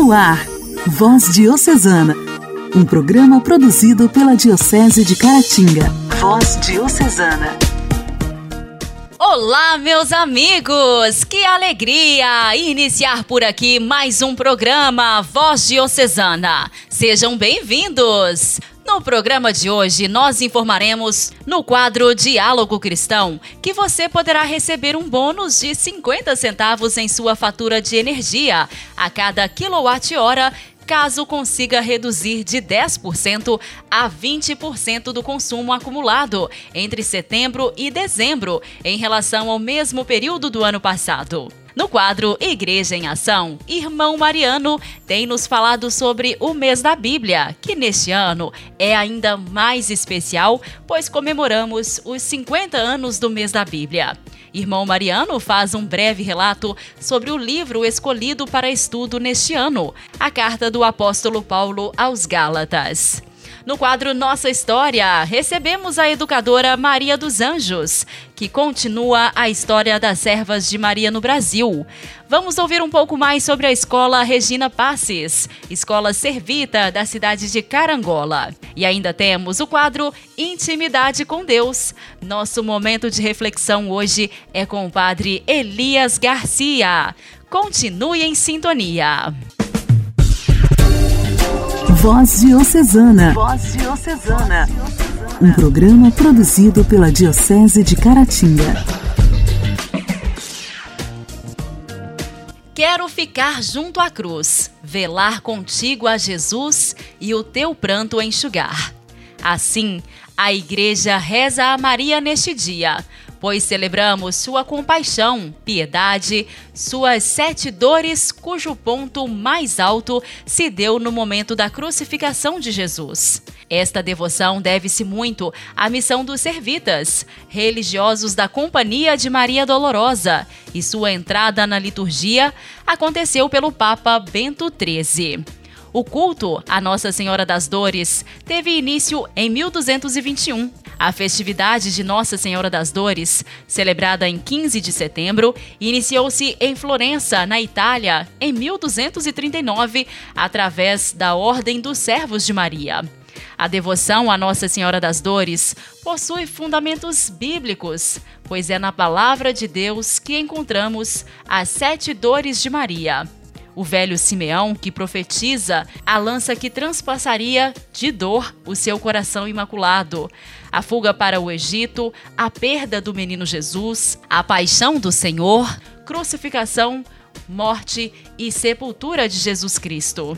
No ar, Voz Diocesana, um programa produzido pela Diocese de Caratinga. Voz Diocesana. Olá, meus amigos! Que alegria iniciar por aqui mais um programa Voz Diocesana. Sejam bem-vindos! No programa de hoje, nós informaremos no quadro Diálogo Cristão que você poderá receber um bônus de 50 centavos em sua fatura de energia a cada quilowatt-hora caso consiga reduzir de 10% a 20% do consumo acumulado entre setembro e dezembro em relação ao mesmo período do ano passado. No quadro Igreja em Ação, Irmão Mariano tem nos falado sobre o mês da Bíblia, que neste ano é ainda mais especial, pois comemoramos os 50 anos do mês da Bíblia. Irmão Mariano faz um breve relato sobre o livro escolhido para estudo neste ano, a carta do apóstolo Paulo aos Gálatas. No quadro Nossa História, recebemos a educadora Maria dos Anjos, que continua a história das servas de Maria no Brasil. Vamos ouvir um pouco mais sobre a escola Regina Passes, escola servita da cidade de Carangola. E ainda temos o quadro Intimidade com Deus. Nosso momento de reflexão hoje é com o padre Elias Garcia. Continue em sintonia. Voz Diocesana. Voz Diocesana. Um programa produzido pela Diocese de Caratinga. Quero ficar junto à cruz, velar contigo a Jesus e o teu pranto enxugar. Assim, a Igreja reza a Maria neste dia pois celebramos sua compaixão, piedade, suas sete dores, cujo ponto mais alto se deu no momento da crucificação de Jesus. Esta devoção deve-se muito à missão dos servitas, religiosos da Companhia de Maria Dolorosa, e sua entrada na liturgia aconteceu pelo Papa Bento XIII. O culto a Nossa Senhora das Dores teve início em 1221 a festividade de Nossa Senhora das Dores, celebrada em 15 de setembro, iniciou-se em Florença, na Itália, em 1239, através da Ordem dos Servos de Maria. A devoção a Nossa Senhora das Dores possui fundamentos bíblicos, pois é na palavra de Deus que encontramos as sete dores de Maria o velho Simeão que profetiza a lança que transpassaria de dor o seu coração imaculado, a fuga para o Egito, a perda do menino Jesus, a paixão do Senhor, crucificação, morte e sepultura de Jesus Cristo.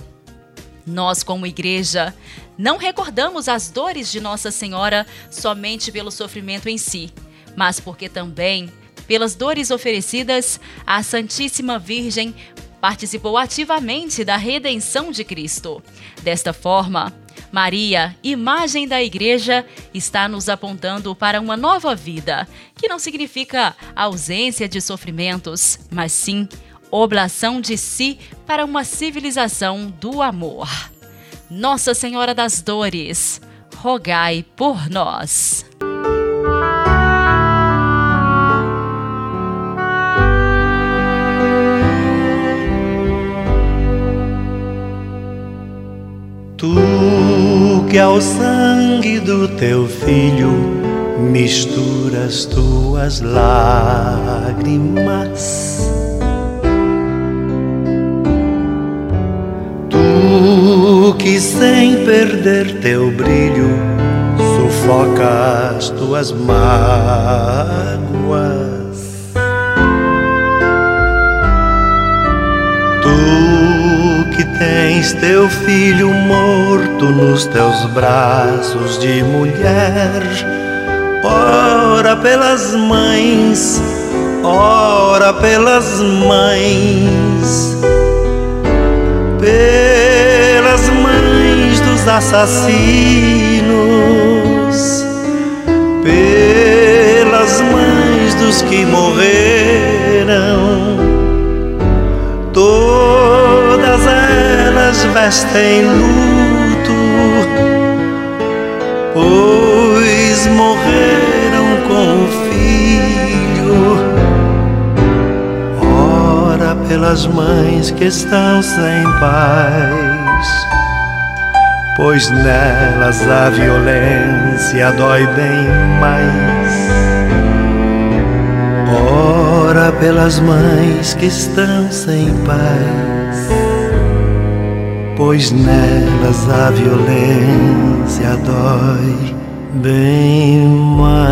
Nós, como igreja, não recordamos as dores de Nossa Senhora somente pelo sofrimento em si, mas porque também, pelas dores oferecidas, a Santíssima Virgem participou ativamente da redenção de Cristo. Desta forma, Maria, imagem da Igreja, está nos apontando para uma nova vida, que não significa ausência de sofrimentos, mas sim oblação de si para uma civilização do amor. Nossa Senhora das Dores, rogai por nós. Tu que ao sangue do teu filho misturas tuas lágrimas. Tu que sem perder teu brilho sufocas tuas mágoas. Tens teu filho morto nos teus braços de mulher. Ora pelas mães, ora pelas mães, pelas mães dos assassinos, pelas mães dos que morreram. Vestem luto, pois morreram com o filho. Ora pelas mães que estão sem paz, pois nelas a violência dói bem mais. Ora pelas mães que estão sem paz, pois nelas a violência dói bem mais.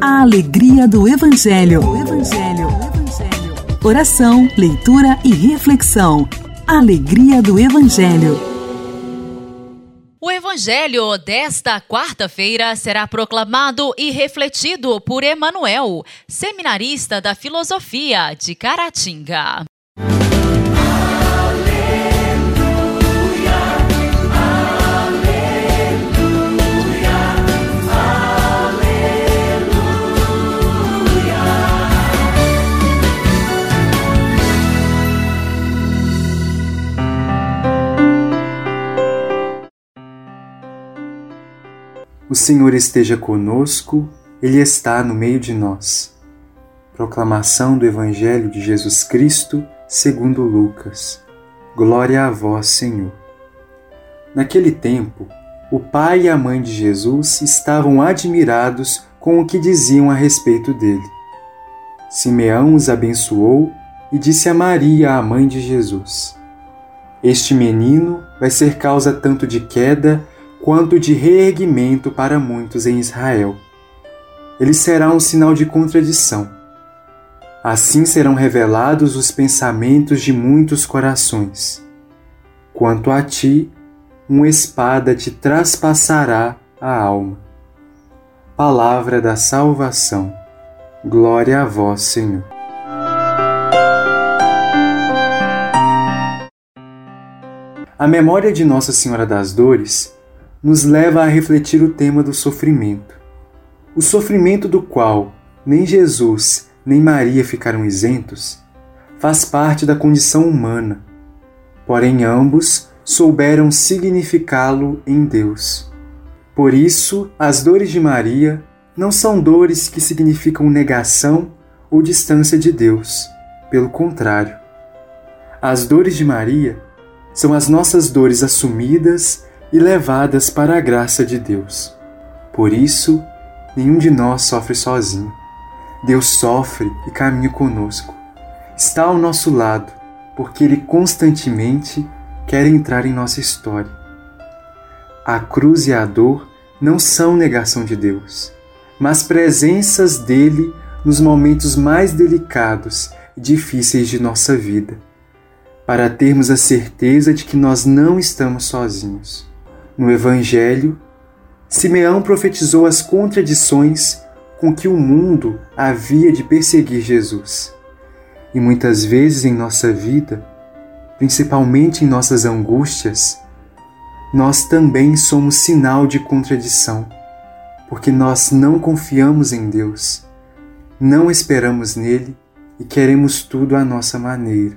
A alegria do Evangelho. Evangelho. Evangelho. Oração, leitura e reflexão. Alegria do Evangelho. Evangelho desta quarta-feira será proclamado e refletido por Emanuel, seminarista da filosofia de Caratinga. O Senhor esteja conosco, Ele está no meio de nós. Proclamação do Evangelho de Jesus Cristo, segundo Lucas. Glória a vós, Senhor. Naquele tempo, o pai e a mãe de Jesus estavam admirados com o que diziam a respeito dele. Simeão os abençoou e disse a Maria, a mãe de Jesus: Este menino vai ser causa tanto de queda quanto de reerguimento para muitos em Israel. Ele será um sinal de contradição. Assim serão revelados os pensamentos de muitos corações. Quanto a ti, uma espada te traspassará a alma. Palavra da salvação. Glória a vós, Senhor. A memória de Nossa Senhora das Dores nos leva a refletir o tema do sofrimento. O sofrimento do qual nem Jesus nem Maria ficaram isentos faz parte da condição humana, porém ambos souberam significá-lo em Deus. Por isso, as dores de Maria não são dores que significam negação ou distância de Deus. Pelo contrário, as dores de Maria são as nossas dores assumidas e levadas para a graça de Deus. Por isso, nenhum de nós sofre sozinho. Deus sofre e caminha conosco. Está ao nosso lado, porque Ele constantemente quer entrar em nossa história. A cruz e a dor não são negação de Deus, mas presenças dele nos momentos mais delicados e difíceis de nossa vida, para termos a certeza de que nós não estamos sozinhos. No Evangelho, Simeão profetizou as contradições com que o mundo havia de perseguir Jesus. E muitas vezes em nossa vida, principalmente em nossas angústias, nós também somos sinal de contradição, porque nós não confiamos em Deus, não esperamos nele e queremos tudo à nossa maneira.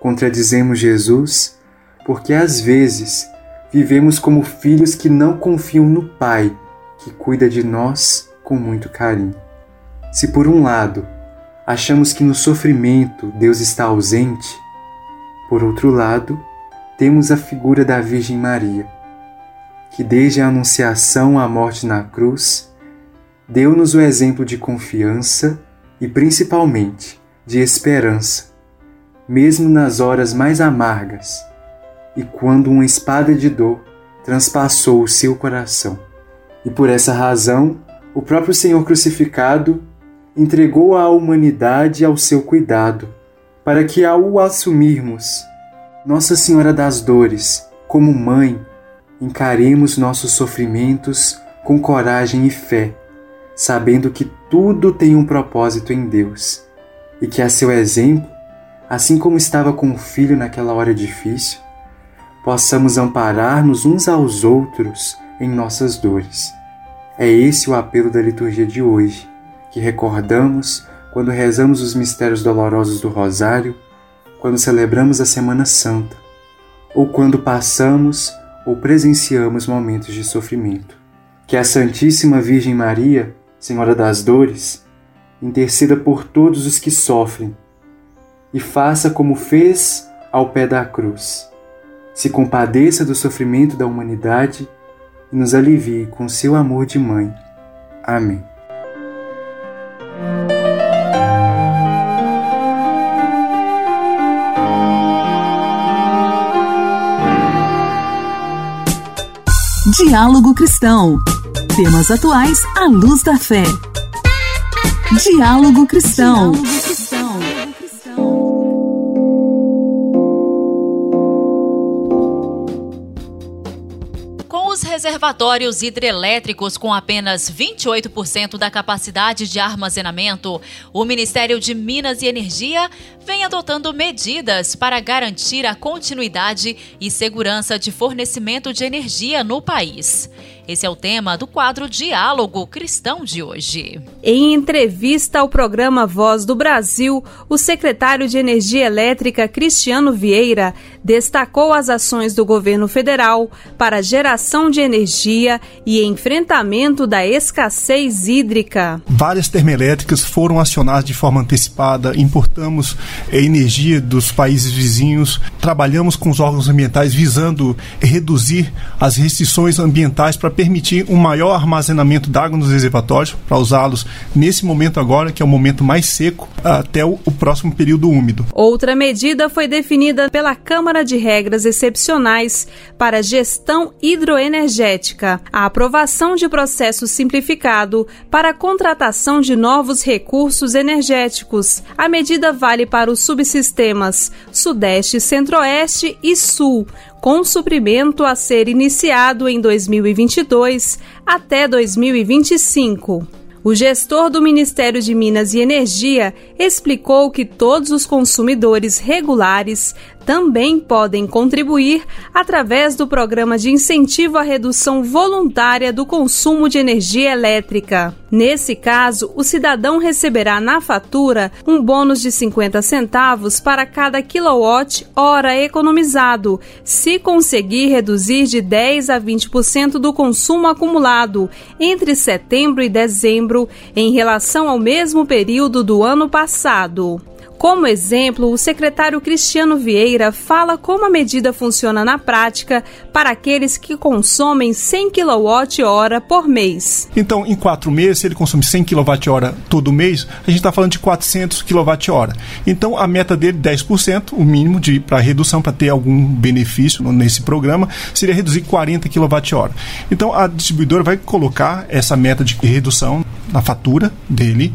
Contradizemos Jesus porque às vezes vivemos como filhos que não confiam no Pai, que cuida de nós com muito carinho. Se por um lado achamos que no sofrimento Deus está ausente, por outro lado, temos a figura da Virgem Maria, que desde a Anunciação à morte na cruz, deu-nos o exemplo de confiança e principalmente de esperança, mesmo nas horas mais amargas e quando uma espada de dor transpassou o seu coração. E por essa razão, o próprio Senhor crucificado entregou a humanidade ao seu cuidado, para que ao assumirmos, Nossa Senhora das Dores, como mãe, encaremos nossos sofrimentos com coragem e fé, sabendo que tudo tem um propósito em Deus e que a seu exemplo, assim como estava com o filho naquela hora difícil, possamos amparar-nos uns aos outros em nossas dores. É esse o apelo da liturgia de hoje, que recordamos quando rezamos os mistérios dolorosos do Rosário, quando celebramos a Semana Santa, ou quando passamos ou presenciamos momentos de sofrimento. Que a Santíssima Virgem Maria, Senhora das Dores, interceda por todos os que sofrem e faça como fez ao pé da cruz. Se compadeça do sofrimento da humanidade e nos alivie com seu amor de mãe. Amém. Diálogo Cristão. Temas atuais à luz da fé. Diálogo Cristão. Diálogo Cristão. Reservatórios hidrelétricos com apenas 28% da capacidade de armazenamento, o Ministério de Minas e Energia vem adotando medidas para garantir a continuidade e segurança de fornecimento de energia no país. Esse é o tema do quadro Diálogo Cristão de hoje. Em entrevista ao programa Voz do Brasil, o secretário de Energia Elétrica, Cristiano Vieira, destacou as ações do governo federal para geração de energia e enfrentamento da escassez hídrica. Várias termoelétricas foram acionadas de forma antecipada, importamos energia dos países vizinhos, trabalhamos com os órgãos ambientais visando reduzir as restrições ambientais para permitir um maior armazenamento d'água nos reservatórios, para usá-los nesse momento agora, que é o momento mais seco, até o, próximo período úmido. Outra medida foi definida pela Câmara de Regras Excepcionais para Gestão Hidroenergética, a aprovação de processo simplificado para a contratação de novos recursos energéticos. A medida vale para os subsistemas Sudeste, Centro-Oeste e Sul, com suprimento a ser iniciado em 2022 até 2025. O gestor do Ministério de Minas e Energia explicou que todos os consumidores regulares também podem contribuir através do programa de incentivo à redução voluntária do consumo de energia elétrica. Nesse caso, o cidadão receberá na fatura um bônus de 50 centavos para cada quilowatt-hora economizado, se conseguir reduzir de 10 a 20% do consumo acumulado entre setembro e dezembro em relação ao mesmo período do ano passado. Como exemplo, o secretário Cristiano Vieira fala como a medida funciona na prática para aqueles que consomem 100 kWh por mês. Então, em quatro meses, se ele consome 100 kWh todo mês, a gente está falando de 400 kWh. Então, a meta dele, 10%, o mínimo para redução, para ter algum benefício nesse programa, seria reduzir 40 kWh. Então, a distribuidora vai colocar essa meta de redução na fatura dele,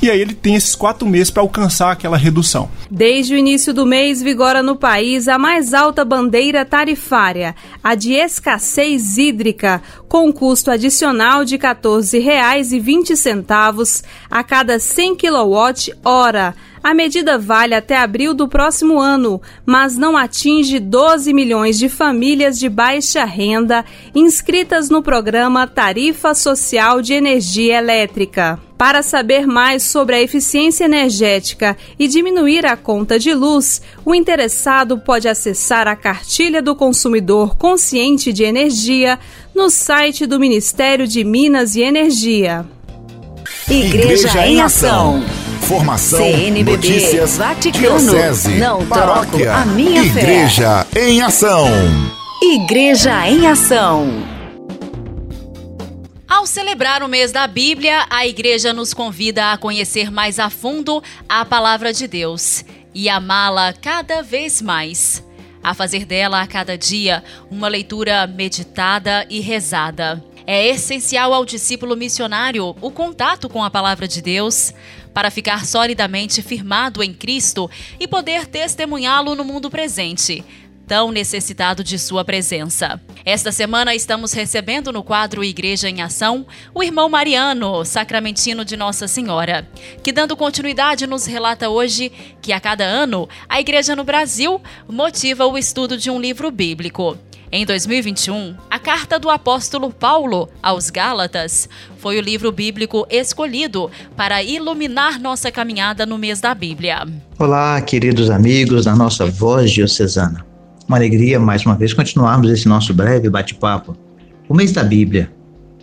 e aí ele tem esses quatro meses para alcançar aquela redução. Desde o início do mês, vigora no país a mais alta bandeira tarifária, a de escassez hídrica, com custo adicional de R$ 14,20 a cada 100 kWh a medida vale até abril do próximo ano, mas não atinge 12 milhões de famílias de baixa renda inscritas no programa Tarifa Social de Energia Elétrica. Para saber mais sobre a eficiência energética e diminuir a conta de luz, o interessado pode acessar a cartilha do consumidor consciente de energia no site do Ministério de Minas e Energia. Igreja, Igreja em Ação. Formação, CNBB, notícias, Vaticano, diocese, não paróquia, troco a minha Igreja fé. em Ação. Igreja em Ação. Ao celebrar o mês da Bíblia, a igreja nos convida a conhecer mais a fundo a palavra de Deus e amá-la cada vez mais. A fazer dela a cada dia uma leitura meditada e rezada. É essencial ao discípulo missionário o contato com a palavra de Deus para ficar solidamente firmado em Cristo e poder testemunhá-lo no mundo presente, tão necessitado de sua presença. Esta semana estamos recebendo no quadro Igreja em Ação o irmão Mariano, sacramentino de Nossa Senhora, que dando continuidade nos relata hoje que a cada ano a igreja no Brasil motiva o estudo de um livro bíblico. Em 2021, a carta do apóstolo Paulo aos Gálatas foi o livro bíblico escolhido para iluminar nossa caminhada no mês da Bíblia. Olá, queridos amigos da nossa voz diocesana. Uma alegria mais uma vez continuarmos esse nosso breve bate-papo. O mês da Bíblia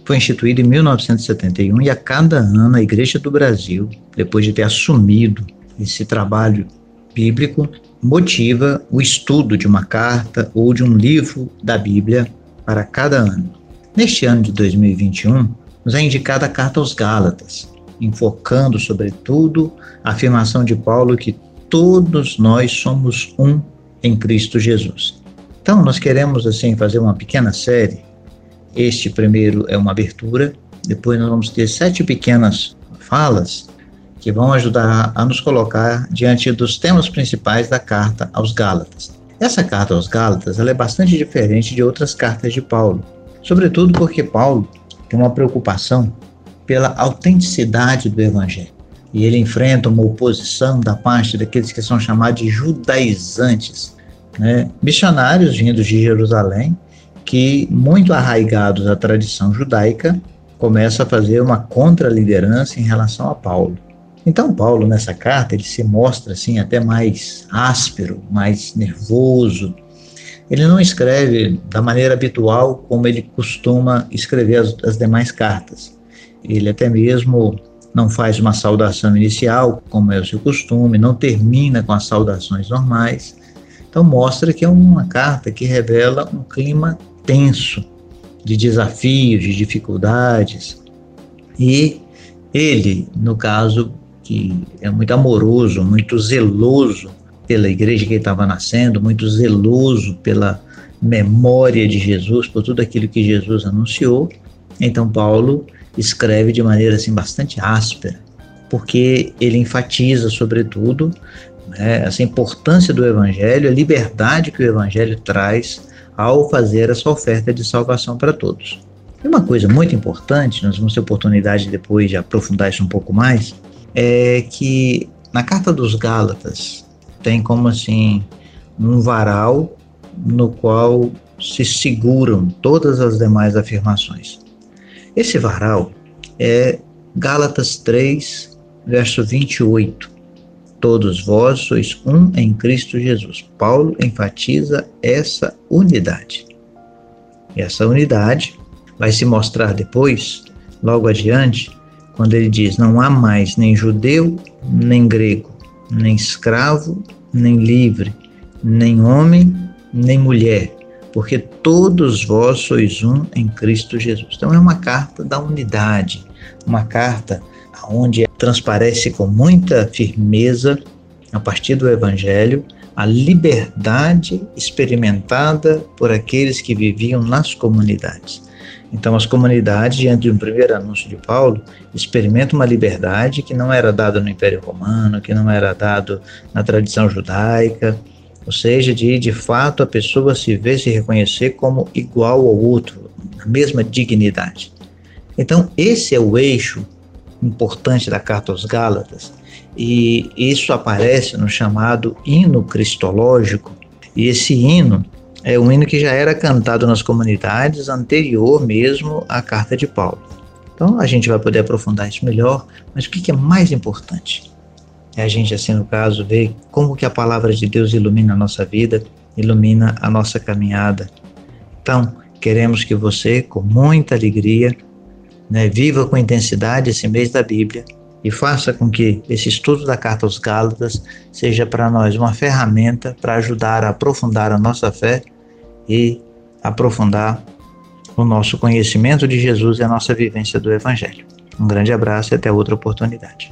foi instituído em 1971 e a cada ano a Igreja do Brasil, depois de ter assumido esse trabalho bíblico, motiva o estudo de uma carta ou de um livro da Bíblia para cada ano. Neste ano de 2021, nos é indicada a carta aos Gálatas, enfocando, sobretudo, a afirmação de Paulo que todos nós somos um em Cristo Jesus. Então, nós queremos assim fazer uma pequena série. Este primeiro é uma abertura, depois nós vamos ter sete pequenas falas que vão ajudar a nos colocar diante dos temas principais da carta aos Gálatas. Essa carta aos Gálatas é bastante diferente de outras cartas de Paulo, sobretudo porque Paulo tem uma preocupação pela autenticidade do evangelho. E ele enfrenta uma oposição da parte daqueles que são chamados de judaizantes, né? missionários vindos de Jerusalém, que, muito arraigados à tradição judaica, começam a fazer uma contra-liderança em relação a Paulo. Então, Paulo, nessa carta, ele se mostra assim até mais áspero, mais nervoso. Ele não escreve da maneira habitual como ele costuma escrever as, as demais cartas. Ele até mesmo não faz uma saudação inicial, como é o seu costume, não termina com as saudações normais. Então, mostra que é uma carta que revela um clima tenso, de desafios, de dificuldades. E ele, no caso, que é muito amoroso, muito zeloso pela igreja que estava nascendo, muito zeloso pela memória de Jesus, por tudo aquilo que Jesus anunciou. Então Paulo escreve de maneira assim bastante áspera, porque ele enfatiza sobretudo né, essa importância do evangelho, a liberdade que o evangelho traz ao fazer essa oferta de salvação para todos. E uma coisa muito importante, nós vamos ter oportunidade depois de aprofundar isso um pouco mais, é que na carta dos Gálatas tem como assim um varal no qual se seguram todas as demais afirmações. Esse varal é Gálatas 3, verso 28. Todos vós sois um em Cristo Jesus. Paulo enfatiza essa unidade. E essa unidade vai se mostrar depois, logo adiante, quando ele diz: Não há mais nem judeu, nem grego, nem escravo, nem livre, nem homem, nem mulher, porque todos vós sois um em Cristo Jesus. Então é uma carta da unidade, uma carta onde transparece com muita firmeza, a partir do Evangelho, a liberdade experimentada por aqueles que viviam nas comunidades. Então, as comunidades, diante de um primeiro anúncio de Paulo, experimentam uma liberdade que não era dada no Império Romano, que não era dado na tradição judaica, ou seja, de de fato a pessoa se ver, se reconhecer como igual ao outro, na mesma dignidade. Então, esse é o eixo importante da carta aos Gálatas, e isso aparece no chamado hino cristológico, e esse hino é um hino que já era cantado nas comunidades anterior mesmo à carta de Paulo. Então a gente vai poder aprofundar isso melhor, mas o que é mais importante? É a gente, assim, no caso, ver como que a palavra de Deus ilumina a nossa vida, ilumina a nossa caminhada. Então, queremos que você, com muita alegria, né, viva com intensidade esse mês da Bíblia e faça com que esse estudo da carta aos Gálatas seja para nós uma ferramenta para ajudar a aprofundar a nossa fé e aprofundar o nosso conhecimento de Jesus e a nossa vivência do Evangelho. Um grande abraço e até outra oportunidade.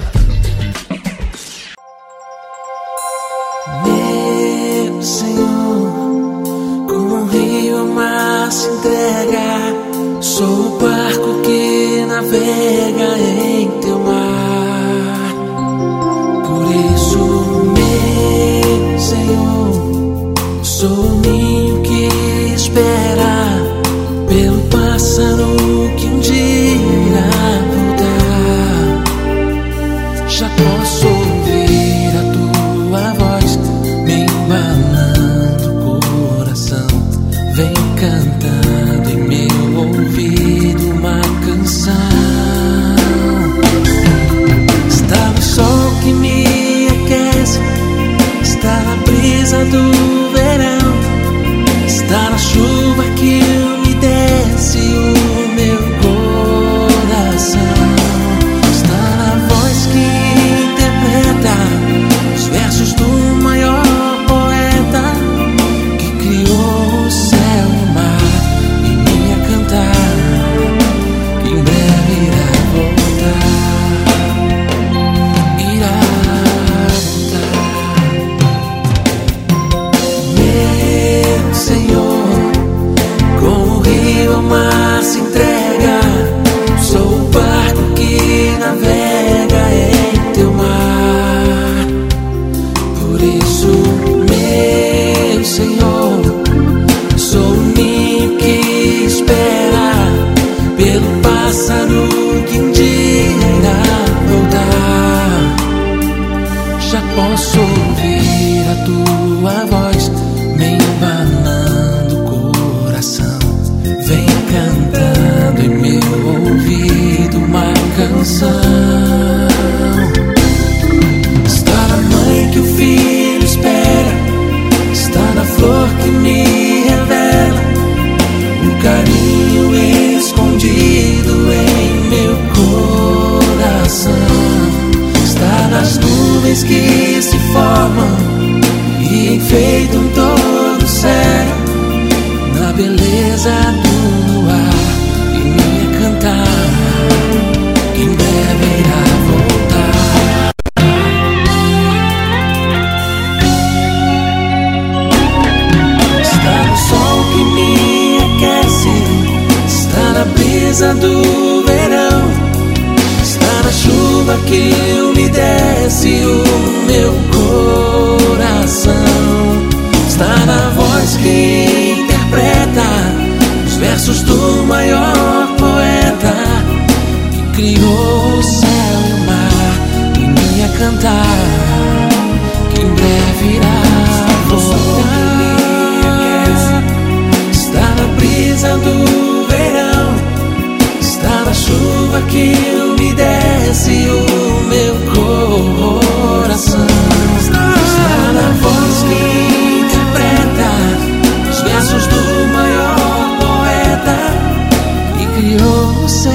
O céu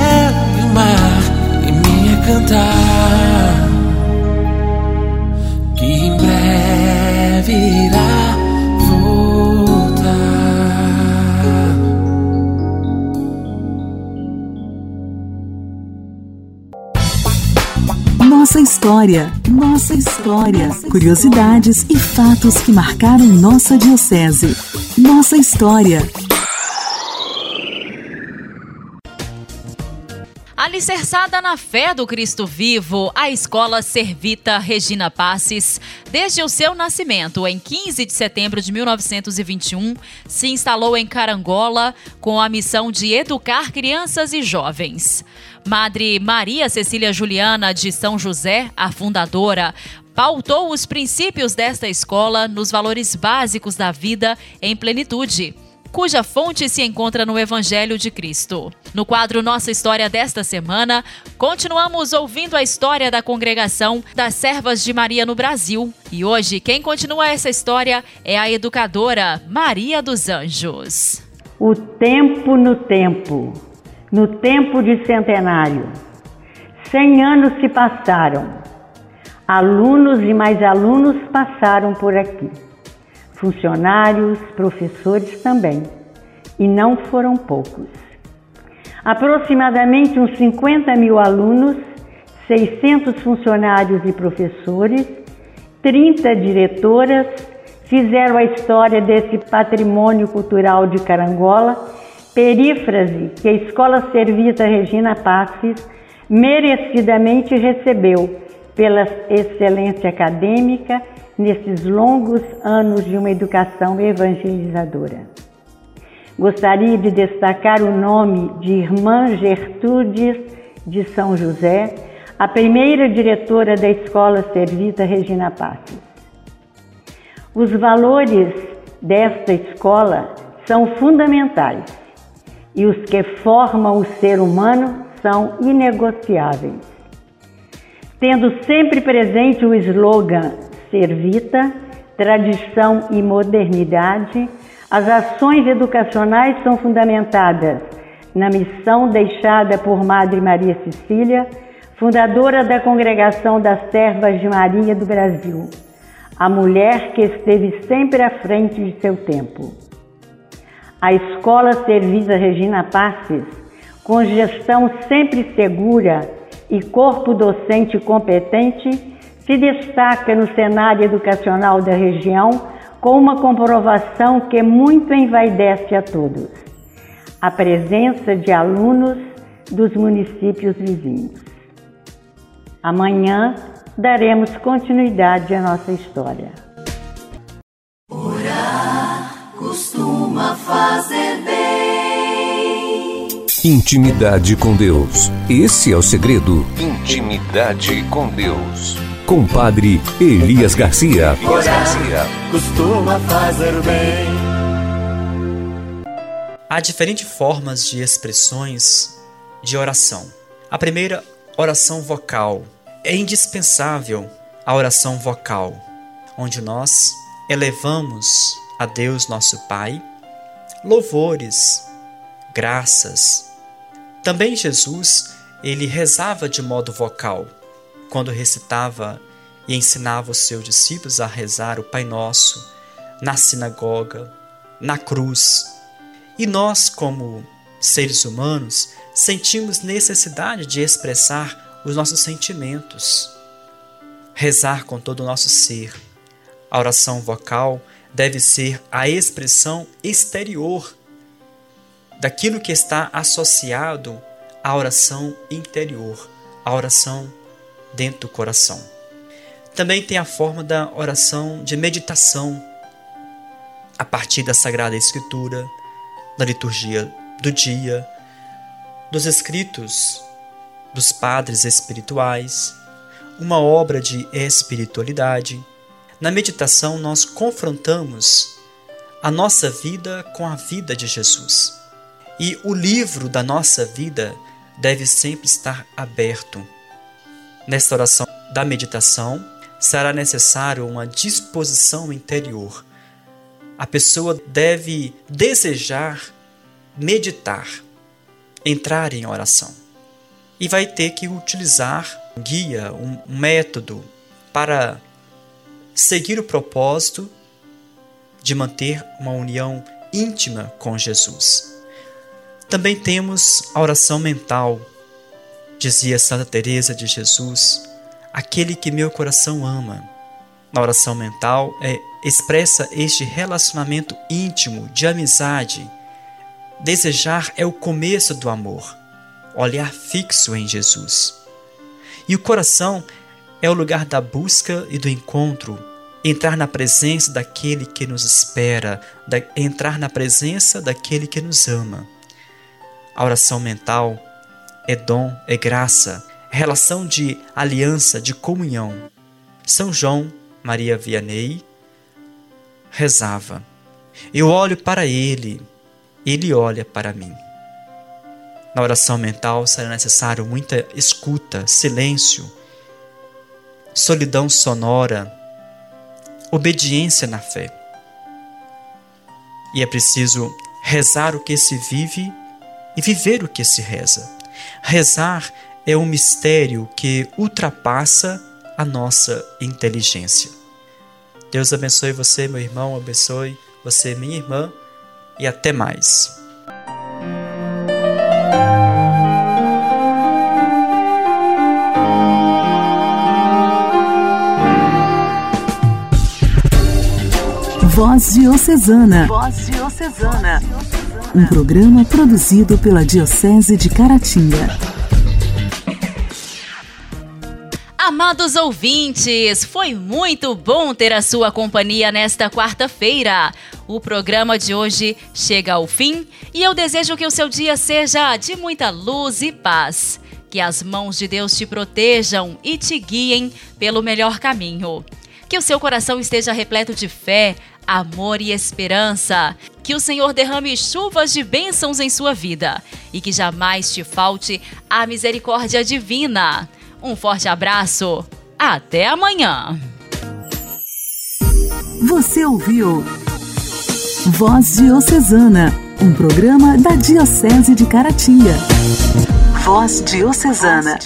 e o mar e me a cantar. Que em breve irá voltar. Nossa história, nossa história. Curiosidades e fatos que marcaram nossa diocese. Nossa história. Alicerçada na fé do Cristo vivo, a Escola Servita Regina Passes, desde o seu nascimento, em 15 de setembro de 1921, se instalou em Carangola com a missão de educar crianças e jovens. Madre Maria Cecília Juliana de São José, a fundadora, pautou os princípios desta escola nos valores básicos da vida em plenitude cuja fonte se encontra no Evangelho de Cristo. No quadro Nossa História desta semana, continuamos ouvindo a história da congregação das Servas de Maria no Brasil. E hoje, quem continua essa história é a educadora Maria dos Anjos. O tempo no tempo, no tempo de centenário. Cem anos se passaram. Alunos e mais alunos passaram por aqui funcionários, professores também, e não foram poucos. Aproximadamente uns 50 mil alunos, 600 funcionários e professores, 30 diretoras fizeram a história desse patrimônio cultural de Carangola, perífrase que a Escola Servita Regina Passes merecidamente recebeu pela excelência acadêmica nesses longos anos de uma educação evangelizadora. Gostaria de destacar o nome de Irmã Gertrudes de São José, a primeira diretora da Escola Servita Regina Passos. Os valores desta escola são fundamentais e os que formam o ser humano são inegociáveis. Tendo sempre presente o slogan Servita, tradição e modernidade, as ações educacionais são fundamentadas na missão deixada por Madre Maria Cecília, fundadora da Congregação das Servas de Maria do Brasil, a mulher que esteve sempre à frente de seu tempo. A Escola Servisa Regina Passes, com gestão sempre segura e corpo docente competente, se destaca no cenário educacional da região com uma comprovação que muito envaidece a todos: a presença de alunos dos municípios vizinhos. Amanhã daremos continuidade à nossa história. Orar costuma fazer bem. Intimidade com Deus. Esse é o segredo. Intimidade com Deus. Compadre Elias Garcia. Elias Garcia. Costuma fazer bem. Há diferentes formas de expressões de oração. A primeira, oração vocal é indispensável a oração vocal, onde nós elevamos a Deus nosso Pai louvores, graças. Também Jesus, ele rezava de modo vocal, quando recitava e ensinava os seus discípulos a rezar o Pai Nosso na sinagoga, na cruz. E nós, como seres humanos, sentimos necessidade de expressar os nossos sentimentos, rezar com todo o nosso ser. A oração vocal deve ser a expressão exterior daquilo que está associado à oração interior, à oração dentro do coração. Também tem a forma da oração de meditação, a partir da Sagrada Escritura, da liturgia do dia, dos escritos dos padres espirituais, uma obra de espiritualidade. Na meditação, nós confrontamos a nossa vida com a vida de Jesus. E o livro da nossa vida deve sempre estar aberto. Nesta oração da meditação, será necessário uma disposição interior. A pessoa deve desejar meditar, entrar em oração e vai ter que utilizar um guia, um método para seguir o propósito de manter uma união íntima com Jesus. Também temos a oração mental. Dizia Santa Teresa de Jesus, aquele que meu coração ama. Na oração mental é expressa este relacionamento íntimo de amizade. Desejar é o começo do amor olhar fixo em Jesus. E o coração é o lugar da busca e do encontro, entrar na presença daquele que nos espera, da, entrar na presença daquele que nos ama. A oração mental é dom, é graça, é relação de aliança, de comunhão. São João Maria Vianney rezava: Eu olho para ele, ele olha para mim. Na oração mental será necessário muita escuta, silêncio, solidão sonora, obediência na fé. E é preciso rezar o que se vive e viver o que se reza. Rezar é um mistério que ultrapassa a nossa inteligência. Deus abençoe você, meu irmão, abençoe você, minha irmã, e até mais. Voz Diocesana. Voz Diocesana. Um programa produzido pela Diocese de Caratinga. Amados ouvintes, foi muito bom ter a sua companhia nesta quarta-feira. O programa de hoje chega ao fim e eu desejo que o seu dia seja de muita luz e paz. Que as mãos de Deus te protejam e te guiem pelo melhor caminho. Que o seu coração esteja repleto de fé, amor e esperança. Que o Senhor derrame chuvas de bênçãos em sua vida e que jamais te falte a misericórdia divina. Um forte abraço. Até amanhã. Você ouviu Voz Diocesana, um programa da Diocese de Caratinga. Voz Diocesana.